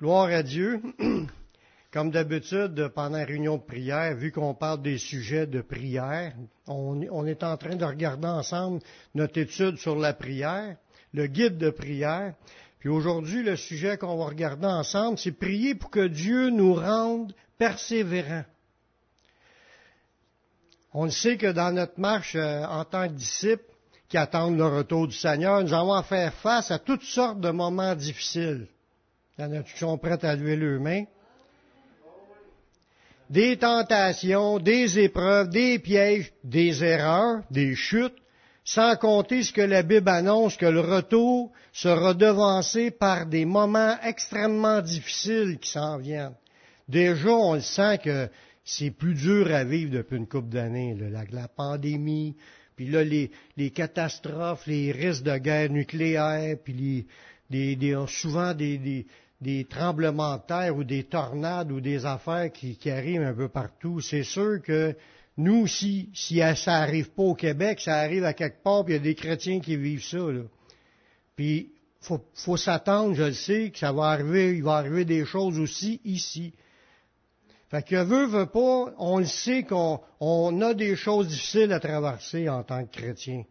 Gloire à Dieu. Comme d'habitude, pendant la réunion de prière, vu qu'on parle des sujets de prière, on, est en train de regarder ensemble notre étude sur la prière, le guide de prière. Puis aujourd'hui, le sujet qu'on va regarder ensemble, c'est prier pour que Dieu nous rende persévérants. On sait que dans notre marche euh, en tant que disciples qui attendent le retour du Seigneur, nous allons faire face à toutes sortes de moments difficiles. Il y en a qui sont prêts à lever leurs. Des tentations, des épreuves, des pièges, des erreurs, des chutes, sans compter ce que la Bible annonce, que le retour sera devancé par des moments extrêmement difficiles qui s'en viennent. Déjà, on le sent que c'est plus dur à vivre depuis une couple d'années, la, la, pandémie, puis là, les, catastrophes, les risques de guerre nucléaire, puis les, des, souvent des, des tremblements de terre ou des tornades ou des affaires qui, arrivent un peu partout, c'est sûr que nous, si, si ça arrive pas au Québec, ça arrive à quelque part, puis il y a des chrétiens qui vivent ça. Puis, faut, faut s'attendre, je le sais, que ça va arriver, il va arriver des choses aussi ici. Fait que veut, veut pas, on le sait qu'on on a des choses difficiles à traverser en tant que chrétien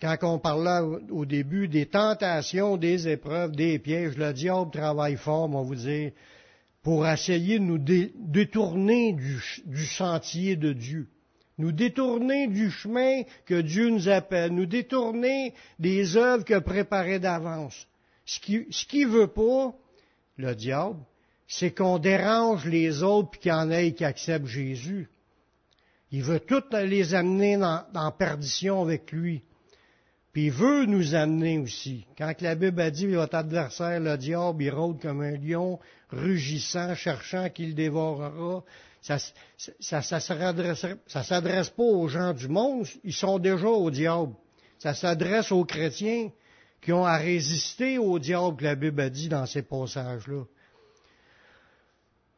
quand on parlait au début des tentations, des épreuves, des pièges, le diable travaille fort, on vous dire, pour essayer de nous détourner du, sentier de Dieu, nous détourner du chemin que Dieu nous appelle, nous détourner des œuvres a préparées d'avance. Ce qui, ce veut pas, le diable, c'est qu'on dérange les autres puis qu'il y en ait qui acceptent Jésus. Il veut toutes les amener dans, perdition avec lui. Puis il veut nous amener aussi. Quand la Bible a dit votre adversaire, le diable, il rôde comme un lion, rugissant, cherchant qu'il dévorera, ça, ça, ça, ça s'adresse pas aux gens du monde, ils sont déjà au diable. Ça s'adresse aux chrétiens qui ont à résister au diable que la Bible a dit dans ces passages-là.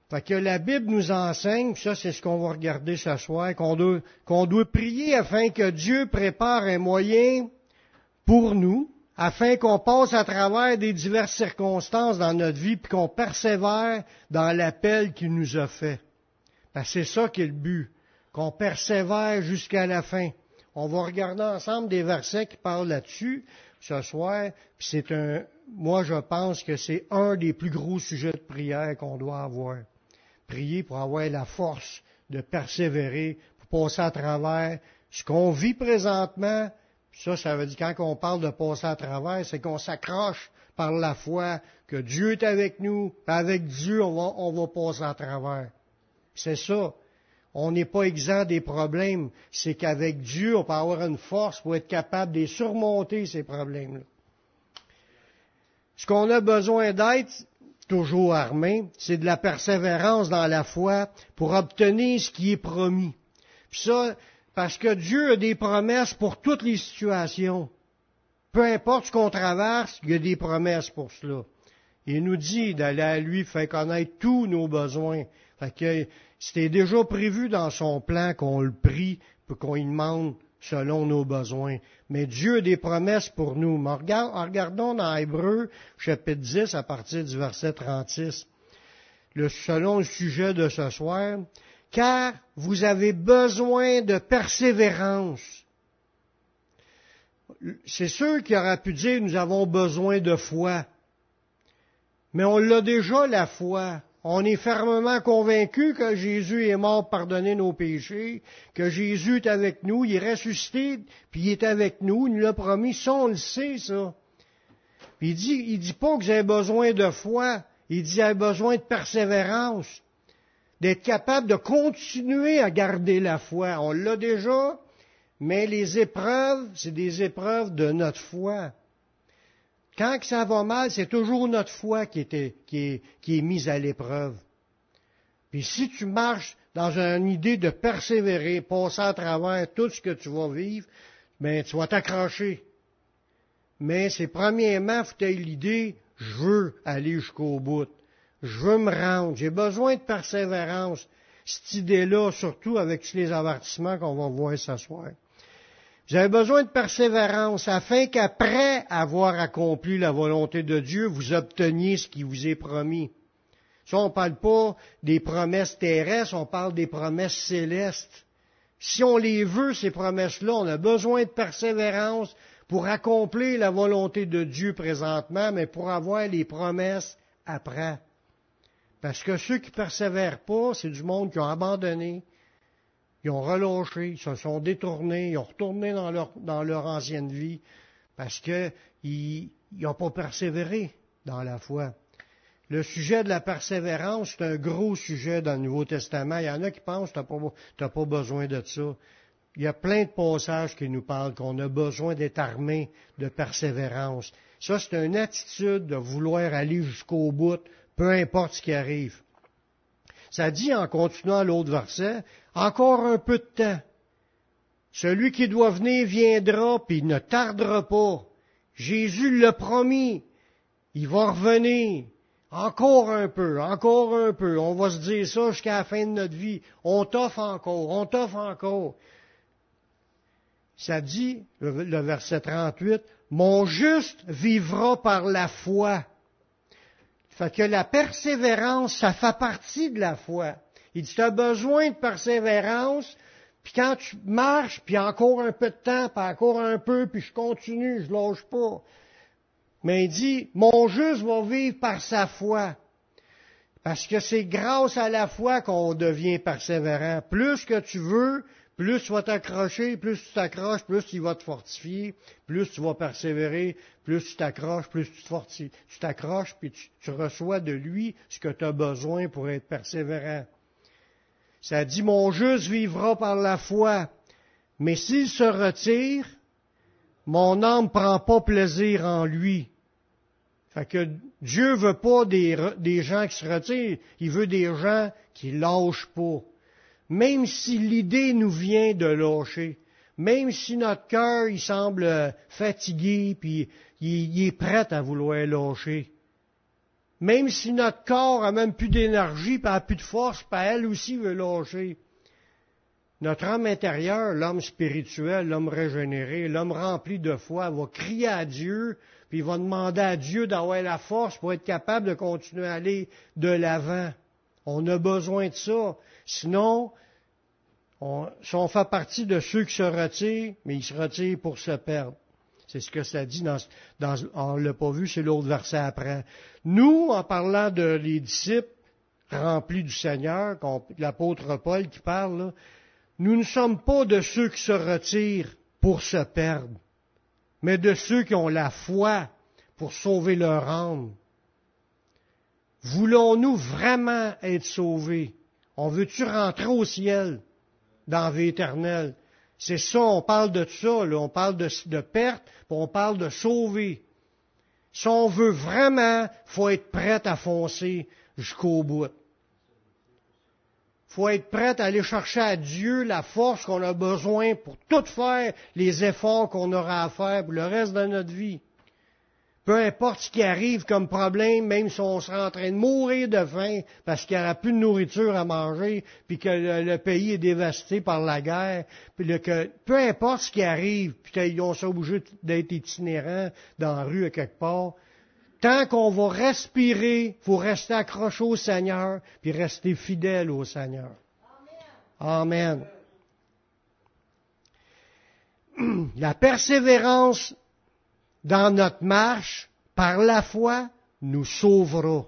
Fait que la Bible nous enseigne, ça c'est ce qu'on va regarder ce soir, qu'on doit, doit prier afin que Dieu prépare un moyen pour nous, afin qu'on passe à travers des diverses circonstances dans notre vie, puis qu'on persévère dans l'appel qu'il nous a fait. Que c'est ça qui est le but, qu'on persévère jusqu'à la fin. On va regarder ensemble des versets qui parlent là-dessus ce soir, puis c'est un, moi je pense que c'est un des plus gros sujets de prière qu'on doit avoir. Prier pour avoir la force de persévérer, pour passer à travers ce qu'on vit présentement, ça, ça veut dire quand on parle de passer à travers, c'est qu'on s'accroche par la foi que Dieu est avec nous, avec Dieu, on va, on va passer à travers. C'est ça. On n'est pas exempt des problèmes. C'est qu'avec Dieu, on peut avoir une force pour être capable de surmonter ces problèmes-là. Ce qu'on a besoin d'être, toujours armé, c'est de la persévérance dans la foi pour obtenir ce qui est promis. Puis ça, parce que Dieu a des promesses pour toutes les situations. Peu importe ce qu'on traverse, il y a des promesses pour cela. Il nous dit d'aller à lui faire connaître tous nos besoins. Fait que c'était déjà prévu dans son plan qu'on le prie qu'on y demande selon nos besoins. Mais Dieu a des promesses pour nous. Regardons dans Hébreu, chapitre 10, à partir du verset 36. Le, selon le sujet de ce soir, car vous avez besoin de persévérance. C'est sûr qu'il aurait pu dire nous avons besoin de foi. Mais on l'a déjà la foi. On est fermement convaincu que Jésus est mort pour pardonner nos péchés, que Jésus est avec nous, il est ressuscité, puis il est avec nous, il nous l'a promis, ça on le sait, ça. Puis il dit, il dit pas que avez besoin de foi, il dit avez besoin de persévérance d'être capable de continuer à garder la foi. On l'a déjà, mais les épreuves, c'est des épreuves de notre foi. Quand ça va mal, c'est toujours notre foi qui, est, mise à l'épreuve. Puis si tu marches dans une idée de persévérer, passer à travers tout ce que tu vas vivre, ben tu vas t'accrocher. Mais c'est premièrement, faut tu l'idée, je veux aller jusqu'au bout. Je veux me rendre. J'ai besoin de persévérance. Cette idée-là, surtout avec les avertissements qu'on va voir ce soir. Avez besoin de persévérance afin qu'après avoir accompli la volonté de Dieu, vous obteniez ce qui vous est promis. Ça, on ne parle pas des promesses terrestres, on parle des promesses célestes. Si on les veut, ces promesses-là, on a besoin de persévérance pour accomplir la volonté de Dieu présentement, mais pour avoir les promesses après. Parce que ceux qui persévèrent pas, c'est du monde qui ont abandonné, ils ont relâché, ils se sont détournés, ils ont retourné dans leur, ancienne vie, parce qu'ils n'ont pas persévéré dans la foi. Le sujet de la persévérance, c'est un gros sujet dans le Nouveau Testament. Il y en a qui pensent que tu n'as pas, besoin de ça. Il y a plein de passages qui nous parlent qu'on a besoin d'être armé de persévérance. Ça, c'est une attitude de vouloir aller jusqu'au bout, peu importe ce qui arrive. Ça dit en continuant l'autre verset, encore un peu de temps. Celui qui doit venir viendra, puis il ne tardera pas. Jésus l'a promis. Il va revenir. Encore un peu, encore un peu. On va se dire ça jusqu'à la fin de notre vie. On t'offre encore, on t'offre encore. Ça dit, le, verset 38, Mon juste vivra par la foi. Fait que la persévérance, ça fait partie de la foi. Il dit, tu as besoin de persévérance, puis quand tu marches, puis encore un peu de temps, puis encore un peu, puis je continue, je lâche pas. Mais il dit, mon juste va vivre par sa foi. Parce que c'est grâce à la foi qu'on devient persévérant. Plus que tu veux, plus tu vas t'accrocher, plus tu t'accroches, plus il va te fortifier, plus tu vas persévérer, plus tu t'accroches, plus tu te fortifies. Tu t'accroches, puis tu, reçois de lui ce que tu as besoin pour être persévérant. Ça dit, mon juste vivra par la foi. Mais s'il se retire, mon âme prend pas plaisir en lui. Fait que Dieu veut pas des, des, gens qui se retirent, il veut des gens qui lâchent pas. Même si l'idée nous vient de lâcher, même si notre cœur il semble fatigué puis il, est prêt à vouloir lâcher, même si notre corps a même plus d'énergie, pas plus de force, pas elle aussi veut lâcher. Notre âme intérieure, l'homme spirituel, l'homme régénéré, l'homme rempli de foi, va crier à Dieu puis va demander à Dieu d'avoir la force pour être capable de continuer à aller de l'avant. On a besoin de ça. Sinon, on, si on fait partie de ceux qui se retirent, mais ils se retirent pour se perdre. C'est ce que ça dit dans, dans on l'a pas vu, c'est l'autre verset après. Nous, en parlant de les disciples remplis du Seigneur, l'apôtre Paul qui parle, nous ne sommes pas de ceux qui se retirent pour se perdre mais de ceux qui ont la foi pour sauver leur âme. Voulons-nous vraiment être sauvés? On veut-tu rentrer au ciel, dans la vie éternelle? C'est ça, on parle de ça, là, on parle de, perte, on parle de sauver. Si on veut vraiment, faut être prêt à foncer jusqu'au bout faut être prêt à aller chercher à Dieu la force qu'on a besoin pour tout faire les efforts qu'on aura à faire pour le reste de notre vie. Peu importe ce qui arrive comme problème, même si on sera en train de mourir de faim parce qu'il n'y aura plus de nourriture à manger, puis que le, pays est dévasté par la guerre, puis que peu importe ce qui arrive, puis on sont obligés d'être itinérants dans la rue à quelque part, Tant qu'on va respirer, faut rester accroché au Seigneur, puis rester fidèle au Seigneur. Amen. La persévérance dans notre marche, par la foi, nous sauvera.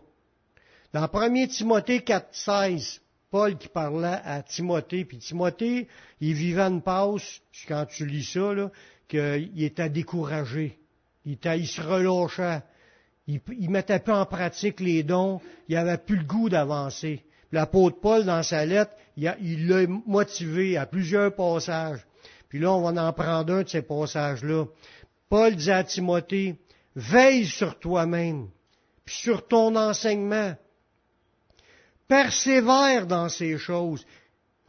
Dans 1 Timothée 4, 16, Paul qui parlait à Timothée, puis Timothée, il vivait une passe, quand tu lis ça, qu'il était découragé. Il, se relâchait il, il mettait pas en pratique les dons, il n'avait plus le goût d'avancer. L'apôtre Paul, dans sa lettre, il l'a motivé à plusieurs passages. Puis là, on va en prendre un de ces passages-là. Paul dit à Timothée, veille sur toi-même, puis sur ton enseignement. Persévère dans ces choses.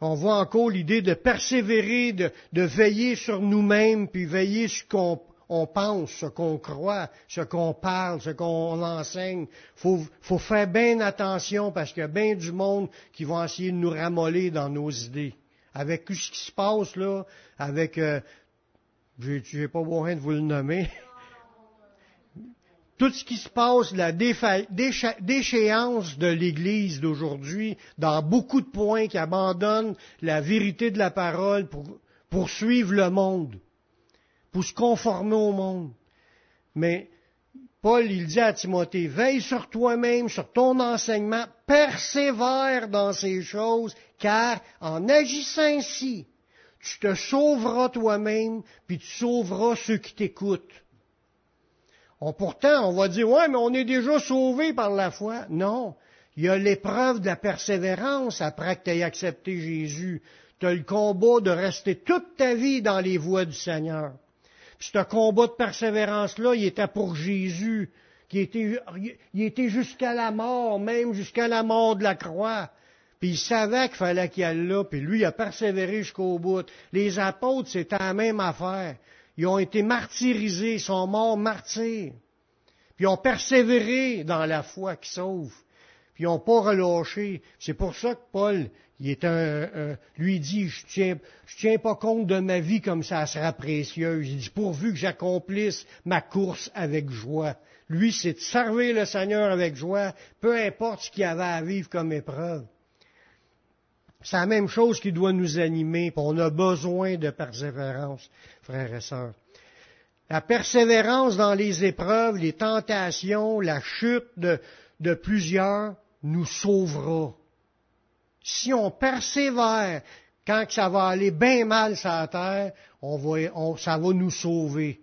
On voit encore l'idée de persévérer, de, veiller sur nous-mêmes, puis veiller sur qu'on on pense, ce qu'on croit, ce qu'on parle, ce qu'on enseigne. Faut, faut faire bien attention parce qu'il y a bien du monde qui va essayer de nous ramoller dans nos idées. Avec tout ce qui se passe là, avec euh, j'ai, pas besoin de vous le nommer. Tout ce qui se passe, la déchéance de l'Église d'aujourd'hui, dans beaucoup de points qui abandonnent la vérité de la parole pour, pour suivre le monde, pour se conformer au monde. Mais Paul, il dit à Timothée, veille sur toi-même, sur ton enseignement, persévère dans ces choses, car en agissant ainsi, tu te sauveras toi-même, puis tu sauveras ceux qui t'écoutent. On, pourtant, on va dire, ouais, mais on est déjà sauvé par la foi. Non. Il y a l'épreuve de la persévérance après que tu aies accepté Jésus. Tu as le combat de rester toute ta vie dans les voies du Seigneur. Puis ce combat de persévérance-là, il était pour Jésus, qui était, il était jusqu'à la mort, même jusqu'à la mort de la croix. Puis il savait qu'il fallait qu'il aille là, puis lui, il a persévéré jusqu'au bout. Les apôtres, c'était la même affaire. Ils ont été martyrisés, ils sont morts martyrs. Puis ils ont persévéré dans la foi qui sauve. Puis ils n'ont pas relâché. C'est pour ça que Paul, il est un, lui dit, je tiens, je tiens pas compte de ma vie comme ça sera précieuse. Il dit, pourvu que j'accomplisse ma course avec joie. Lui, c'est de servir le Seigneur avec joie, peu importe ce qu'il avait à vivre comme épreuve. C'est la même chose qui doit nous animer, on a besoin de persévérance, frères et sœurs. La persévérance dans les épreuves, les tentations, la chute de, plusieurs nous sauvera. Si on persévère quand ça va aller bien mal sur la terre, on va, ça va nous sauver.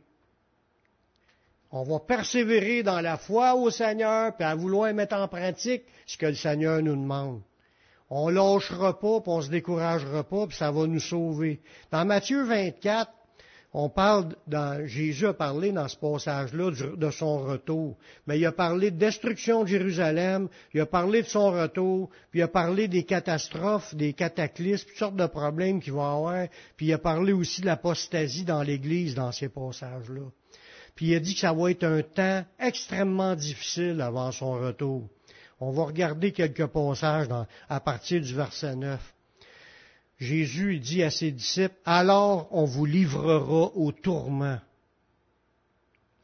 On va persévérer dans la foi au Seigneur, puis à vouloir mettre en pratique ce que le Seigneur nous demande. On lâchera pas, puis on se découragera pas, puis ça va nous sauver. Dans Matthieu 24, on parle, dans, Jésus a parlé dans ce passage-là de son retour, mais il a parlé de destruction de Jérusalem, il a parlé de son retour, puis il a parlé des catastrophes, des cataclysmes, toutes sortes de problèmes qu'il va avoir, puis il a parlé aussi de l'apostasie dans l'Église dans ces passages-là. Puis il a dit que ça va être un temps extrêmement difficile avant son retour. On va regarder quelques passages à partir du verset 9. Jésus dit à ses disciples, alors on vous livrera au tourment.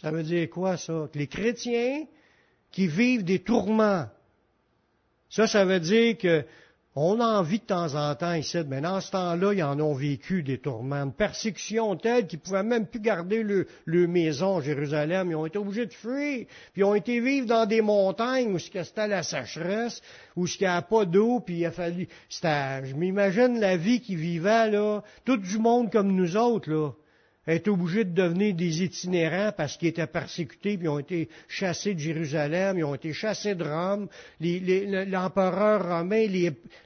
Ça veut dire quoi ça? Que les chrétiens qui vivent des tourments, ça, ça veut dire que on a envie de temps en temps ici, mais dans ce temps-là, ils en ont vécu des tourments, une persécution telle qu'ils pouvaient même plus garder le, maison à Jérusalem. Ils ont été obligés de fuir, puis ils ont été vivre dans des montagnes où c'était la sécheresse, où il n'y avait pas d'eau, puis il a fallu... Je m'imagine la vie qu'ils vivaient, là, tout du monde comme nous autres, là est obligé de devenir des itinérants parce qu'ils étaient persécutés, puis ils ont été chassés de Jérusalem, ils ont été chassés de Rome. L'empereur romain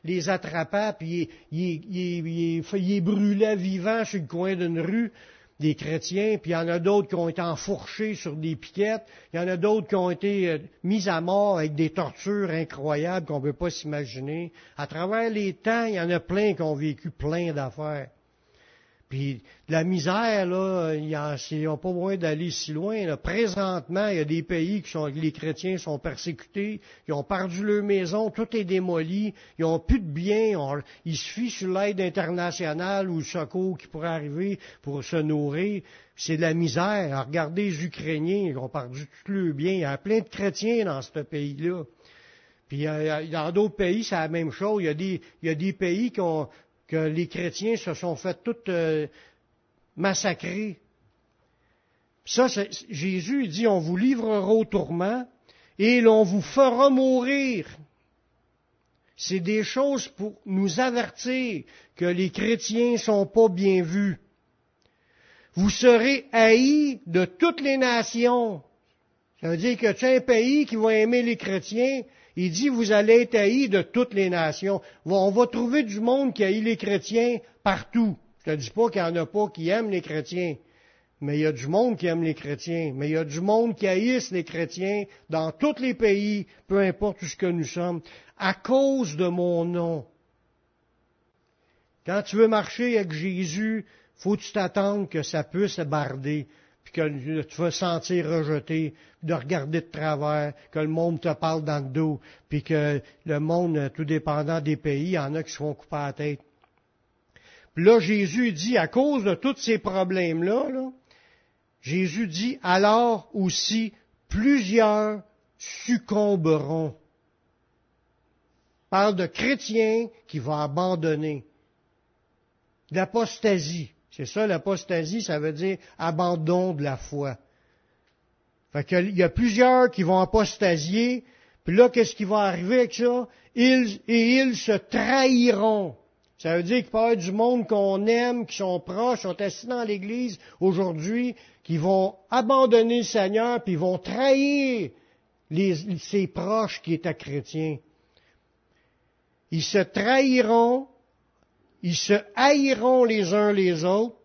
les, attrapa, puis il, il, brûlait vivants sur le coin d'une rue des chrétiens, puis il y en a d'autres qui ont été enfourchés sur des piquettes, il y en a d'autres qui ont été euh, mis à mort avec des tortures incroyables qu'on ne peut pas s'imaginer. À travers les temps, il y en a plein qui ont vécu plein d'affaires. Puis la misère, là, ils n'ont pas besoin d'aller si loin. Présentement, il y a des pays qui sont, les chrétiens sont persécutés, ils ont perdu leur maison, tout est démoli, ils n'ont plus de biens, ils se fient sur l'aide internationale ou le secours qui pourrait arriver pour se nourrir. C'est de la misère. regardez les Ukrainiens, ils ont perdu tous leurs biens. Il y a plein de chrétiens dans ce pays-là. Puis dans d'autres pays, c'est la même chose. Il y a des, il y a des pays qui ont, que les chrétiens se sont fait tout euh, massacrer. Ça, Jésus dit, on vous livrera au tourment et l'on vous fera mourir. C'est des choses pour nous avertir que les chrétiens ne sont pas bien vus. Vous serez haïs de toutes les nations. Ça veut dire que tu as un pays qui va aimer les chrétiens, il dit, vous allez être haïs de toutes les nations. On va trouver du monde qui haït les chrétiens partout. Je ne dis pas qu'il n'y en a pas qui aiment les chrétiens. Mais il y a du monde qui aime les chrétiens. Mais il y a du monde qui haïsse les chrétiens dans tous les pays, peu importe où ce que nous sommes, à cause de mon nom. Quand tu veux marcher avec Jésus, faut tu t'attendre que ça puisse barder puis que tu vas sentir rejeté, de regarder de travers, que le monde te parle dans le dos, puis que le monde, tout dépendant des pays, il y en a qui se font couper la tête. Puis là, Jésus dit, à cause de tous ces problèmes-là, là, Jésus dit, alors aussi plusieurs succomberont. Parle de chrétiens qui vont abandonner. L'apostasie. C'est ça, l'apostasie, ça veut dire abandon de la foi. Fait qu'il y a plusieurs qui vont apostasier, puis là, qu'est-ce qui va arriver avec ça? Ils, et ils se trahiront. Ça veut dire qu'il peut y avoir du monde qu'on aime, qui sont proches, sont assis dans l'Église aujourd'hui, qui vont abandonner le Seigneur, puis vont trahir les, ses proches qui étaient chrétiens. Ils se trahiront, ils se haïront les uns les autres.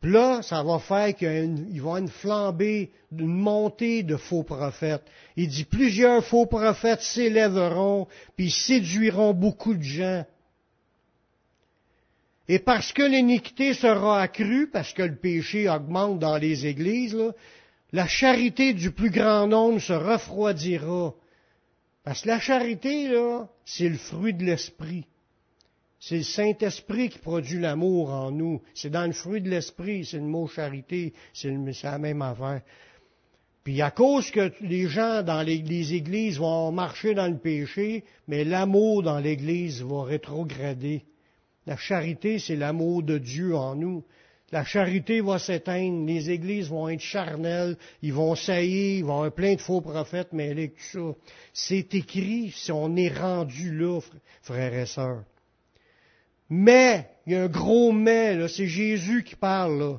Puis là, ça va faire qu'il va y avoir une flambée, une montée de faux prophètes. Il dit plusieurs faux prophètes s'élèveront, puis séduiront beaucoup de gens. Et parce que l'iniquité sera accrue, parce que le péché augmente dans les églises, la charité du plus grand nombre se refroidira. Parce que la charité, là, c'est le fruit de l'esprit. C'est le Saint-Esprit qui produit l'amour en nous. C'est dans le fruit de l'esprit, c'est le mot charité, c'est la même affaire. Puis à cause que les gens dans les, églises vont marcher dans le péché, mais l'amour dans l'église va rétrograder. La charité, c'est l'amour de Dieu en nous. La charité va s'éteindre, les églises vont être charnelles, ils vont saillir, il va y avoir plein de faux prophètes mais tout ça. C'est écrit si on est rendu là, frères et sœurs. Mais, il y a un gros mais, c'est Jésus qui parle là.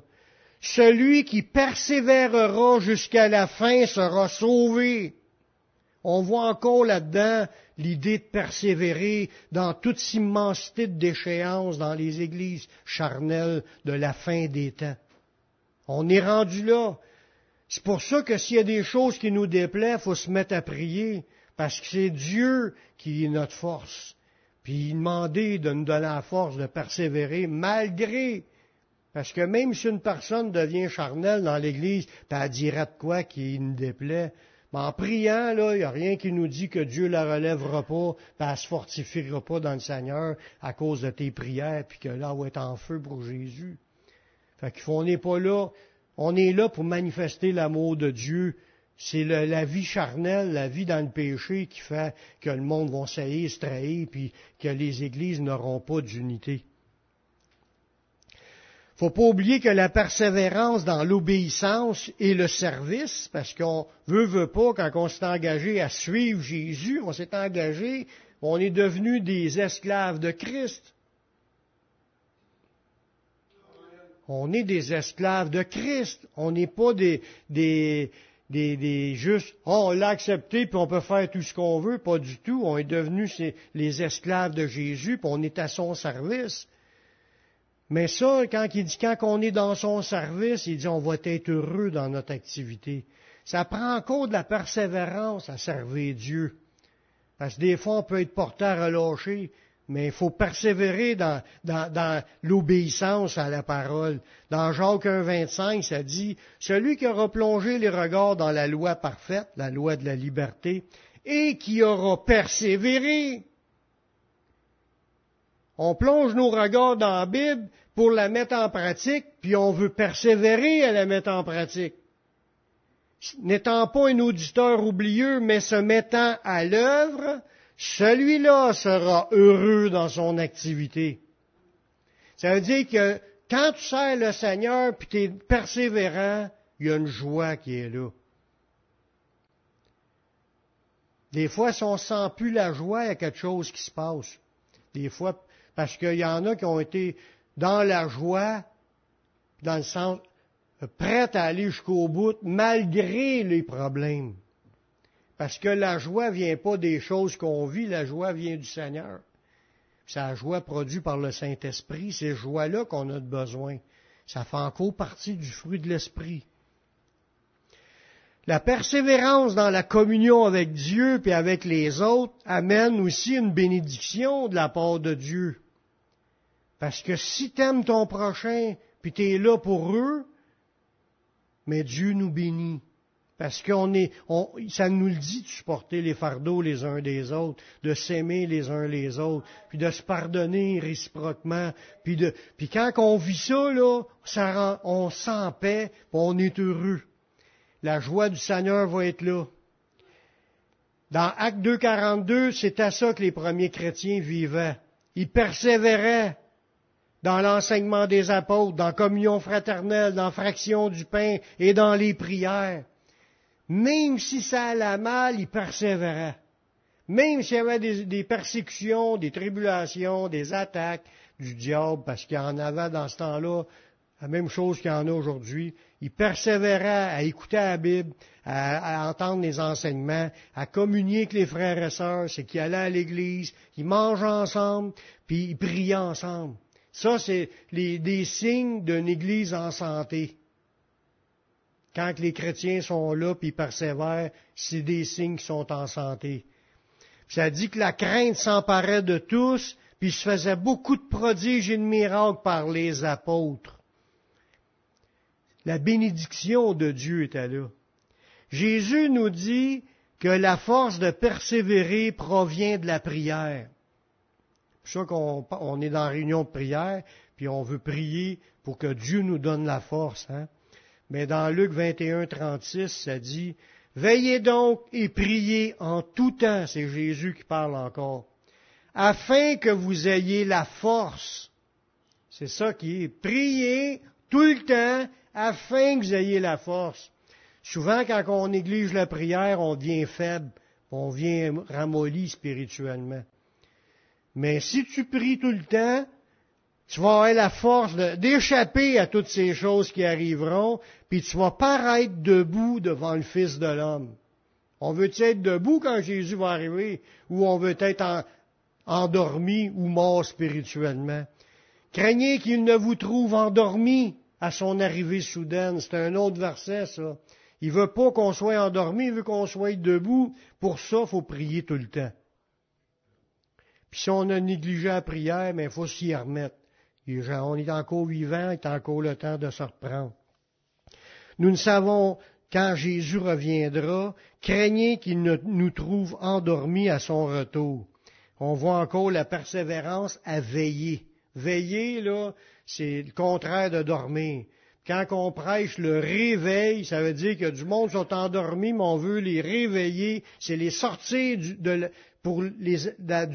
Celui qui persévérera jusqu'à la fin sera sauvé. On voit encore là-dedans l'idée de persévérer dans toute immensité de déchéances dans les églises charnelles de la fin des temps. On est rendu là. C'est pour ça que s'il y a des choses qui nous déplaient, il faut se mettre à prier, parce que c'est Dieu qui est notre force. Puis demander de nous donner la force de persévérer malgré. Parce que même si une personne devient charnelle dans l'Église, puis elle dirait de quoi qui nous déplaît, mais en priant, là, il n'y a rien qui nous dit que Dieu la relèvera pas, puis elle se fortifiera pas dans le Seigneur à cause de tes prières, puis que là, va être en feu pour Jésus. Fait qu'on n'est pas là, on est là pour manifester l'amour de Dieu. C'est la vie charnelle, la vie dans le péché qui fait que le monde va s'ailler, se trahir, puis que les églises n'auront pas d'unité faut pas oublier que la persévérance dans l'obéissance et le service, parce qu'on veut, veut pas, quand on s'est engagé à suivre Jésus, on s'est engagé, on est devenu des esclaves de Christ. On est des esclaves de Christ. On n'est pas des, des, des, des juste, oh, on l'a accepté puis on peut faire tout ce qu'on veut. Pas du tout. On est devenus les esclaves de Jésus puis on est à son service. Mais ça, quand il dit quand on est dans son service, il dit on va être heureux dans notre activité. Ça prend encore de la persévérance à servir Dieu. Parce que des fois, on peut être porté à relâcher, mais il faut persévérer dans, dans, l'obéissance à la parole. Dans Jacques 1, 25, ça dit, celui qui aura plongé les regards dans la loi parfaite, la loi de la liberté, et qui aura persévéré. On plonge nos regards dans la Bible, pour la mettre en pratique, puis on veut persévérer à la mettre en pratique. N'étant pas un auditeur oublieux, mais se mettant à l'œuvre, celui-là sera heureux dans son activité. Ça veut dire que quand tu sers le Seigneur, puis tu es persévérant, il y a une joie qui est là. Des fois, si on ne sent plus la joie, il y a quelque chose qui se passe. Des fois, parce qu'il y en a qui ont été dans la joie, dans le sens prête à aller jusqu'au bout, malgré les problèmes. Parce que la joie vient pas des choses qu'on vit, la joie vient du Seigneur. C'est la joie produite par le Saint-Esprit, c'est joie-là qu'on a besoin. Ça fait encore partie du fruit de l'Esprit. La persévérance dans la communion avec Dieu et avec les autres amène aussi une bénédiction de la part de Dieu. Parce que si tu aimes ton prochain, puis tu es là pour eux, mais Dieu nous bénit. Parce qu'on est, on, ça nous le dit de supporter les fardeaux les uns des autres, de s'aimer les uns les autres, puis de se pardonner réciproquement, puis de, puis quand on vit ça là, ça rend, on sent paix, puis on est heureux. La joie du Seigneur va être là. Dans Acte 2.42, c'était ça que les premiers chrétiens vivaient. Ils persévéraient dans l'enseignement des apôtres, dans communion fraternelle, dans fraction du pain et dans les prières. Même si ça allait mal, ils persévéraient. Même s'il y avait des, persécutions, des tribulations, des attaques du diable, parce qu'il y en avait dans ce temps-là, la même chose qu'il y en a aujourd'hui, ils persévéraient à écouter la Bible, à, entendre les enseignements, à communier avec les frères et sœurs, c'est qu'ils allaient à l'église, ils mangent ensemble, puis ils priaient ensemble. Ça, c'est des signes d'une église en santé. Quand les chrétiens sont là puis persévèrent, c'est des signes qui sont en santé. Puis ça dit que la crainte s'emparait de tous, puis il se faisait beaucoup de prodiges et de miracles par les apôtres. La bénédiction de Dieu était là. Jésus nous dit que la force de persévérer provient de la prière. C'est ça qu'on on est dans la réunion de prière, puis on veut prier pour que Dieu nous donne la force. Hein? Mais dans Luc 21, 36, ça dit, Veillez donc et priez en tout temps, c'est Jésus qui parle encore, afin que vous ayez la force. C'est ça qui est. Priez tout le temps afin que vous ayez la force. Souvent, quand on néglige la prière, on devient faible, on devient ramolli spirituellement. Mais si tu pries tout le temps, tu vas avoir la force d'échapper à toutes ces choses qui arriveront, puis tu vas paraître debout devant le Fils de l'homme. On veut être debout quand Jésus va arriver, ou on veut être endormi ou mort spirituellement. Craignez qu'il ne vous trouve endormi à son arrivée soudaine. C'est un autre verset, ça. Il veut pas qu'on soit endormi, il veut qu'on soit debout. Pour ça, faut prier tout le temps. Puis si on a négligé la prière, il faut s'y remettre on est encore vivant, il est encore le temps de se reprendre. Nous ne savons quand Jésus reviendra, craignez qu'il ne nous trouve endormis à son retour. On voit encore la persévérance à veiller. Veiller, là, c'est le contraire de dormir. Quand on prêche le réveil, ça veut dire que du monde sont endormis, mais on veut les réveiller, c'est les sortir du,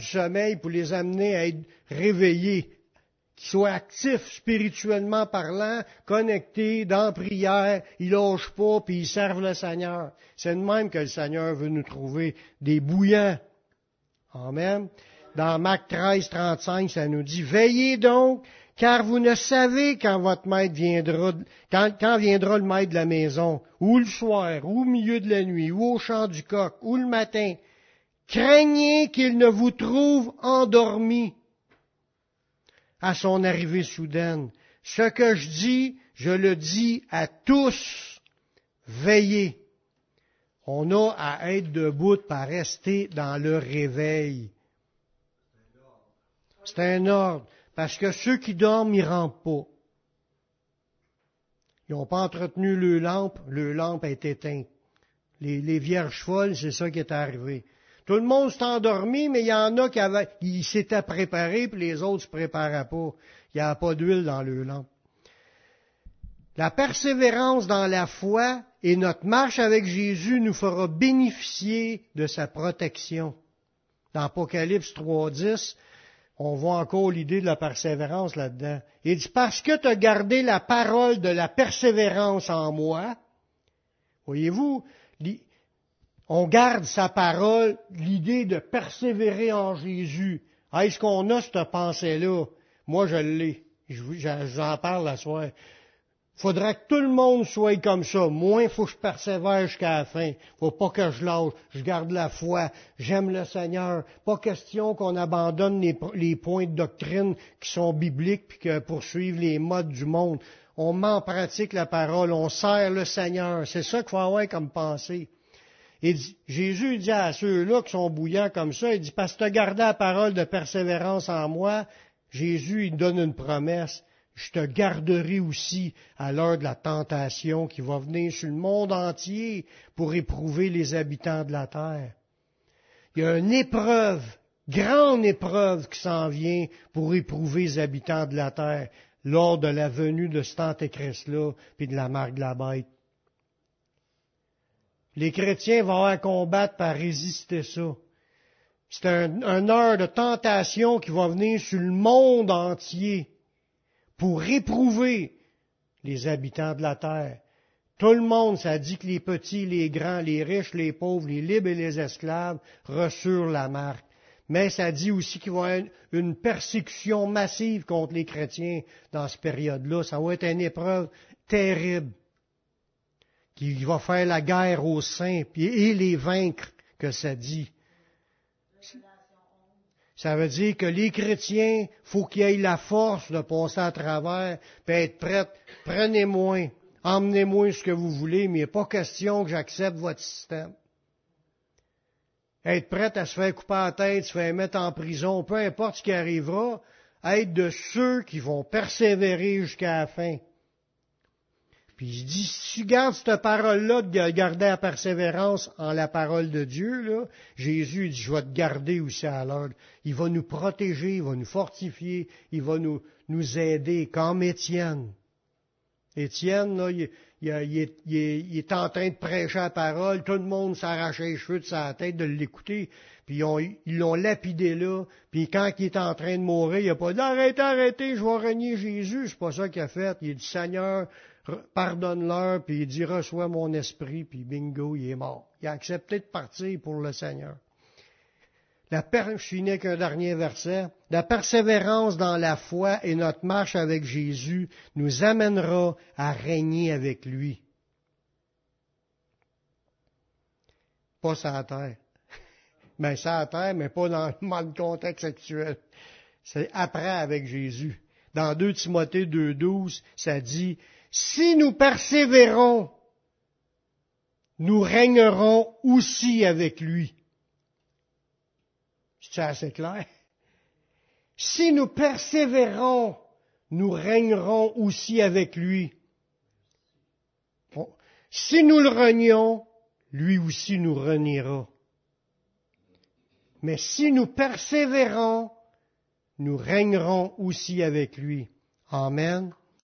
sommeil pour les amener à être réveillés qui soient actifs spirituellement parlant, connectés dans prière, ils lâchent pas, puis ils servent le Seigneur. C'est de même que le Seigneur veut nous trouver des bouillants. Amen. Dans Marc 13, 35, ça nous dit, Veillez donc, car vous ne savez quand votre maître viendra, quand, quand viendra le maître de la maison, ou le soir, ou au milieu de la nuit, ou au chant du coq, ou le matin. Craignez qu'il ne vous trouve endormis à son arrivée soudaine. Ce que je dis, je le dis à tous, veillez. On a à être debout, pas rester dans le réveil. C'est un ordre. Parce que ceux qui dorment, ils rentrent pas. Ils n'ont pas entretenu le lampe, le lampe est éteinte. Les, les vierges folles, c'est ça qui est arrivé. Tout le monde s'est endormi, mais il y en a qui avaient, ils s'étaient préparés, puis les autres se préparaient pas. Il n'y avait pas d'huile dans le lampe. La persévérance dans la foi et notre marche avec Jésus nous fera bénéficier de sa protection. Dans Apocalypse 3.10, on voit encore l'idée de la persévérance là-dedans. Il dit, parce que tu as gardé la parole de la persévérance en moi, voyez-vous, on garde sa parole, l'idée de persévérer en Jésus. Est-ce qu'on a cette pensée-là? Moi, je l'ai. J'en parle la soirée. Faudrait que tout le monde soit comme ça. Moi, faut que je persévère jusqu'à la fin. Faut pas que je lâche. Je garde la foi. J'aime le Seigneur. Pas question qu'on abandonne les, points de doctrine qui sont bibliques puis que poursuivre les modes du monde. On met en pratique la parole. On sert le Seigneur. C'est ça qu'il faut avoir comme pensée. Et Jésus dit à ceux-là qui sont bouillants comme ça, il dit, parce que tu as la parole de persévérance en moi, Jésus, il donne une promesse. je te garderai aussi à l'heure de la tentation qui va venir sur le monde entier pour éprouver les habitants de la terre. Il y a une épreuve, grande épreuve qui s'en vient pour éprouver les habitants de la terre lors de la venue de cet antéchrist-là, puis de la marque de la bête. Les chrétiens vont à combattre par résister ça. C'est un, un heure de tentation qui va venir sur le monde entier pour éprouver les habitants de la terre. Tout le monde, ça dit que les petits, les grands, les riches, les pauvres, les libres et les esclaves reçurent la marque. Mais ça dit aussi qu'il va y avoir une persécution massive contre les chrétiens dans cette période-là. Ça va être une épreuve terrible qui va faire la guerre aux saints et les vaincre, que ça dit. Ça veut dire que les chrétiens, faut qu'ils aient la force de passer à travers, puis être prêts. Prenez-moi, emmenez-moi ce que vous voulez, mais il n'est pas question que j'accepte votre système. Être prêt à se faire couper la tête, se faire mettre en prison, peu importe ce qui arrivera, être de ceux qui vont persévérer jusqu'à la fin. Puis il dit, si tu gardes cette parole-là de garder la persévérance en la parole de Dieu, là, Jésus dit, je vais te garder aussi à l'ordre. Il va nous protéger, il va nous fortifier, il va nous, nous aider, comme Étienne. Étienne, là, il, il, il, est en train de prêcher la parole, tout le monde s'arrachait les cheveux de sa tête de l'écouter, puis ils l'ont lapidé là, puis quand il est en train de mourir, il n'a pas dit arrêtez, arrêtez, je vais renier Jésus, c'est pas ça qu'il a fait. Il a dit Seigneur, pardonne-leur, puis il dit, reçois mon esprit, puis bingo, il est mort. Il a accepté de partir pour le Seigneur. La per... Je finis qu'un dernier verset. La persévérance dans la foi et notre marche avec Jésus nous amènera à régner avec lui. Pas sur terre. Mais ben, sur terre, mais pas dans le contexte actuel. C'est après avec Jésus. Dans 2 Timothée 2.12, ça dit, si nous persévérons, nous régnerons aussi avec lui. C'est assez clair? Si nous persévérons, nous régnerons aussi avec lui. Si nous le renions, lui aussi nous reniera. Mais si nous persévérons, nous régnerons aussi avec lui. Amen.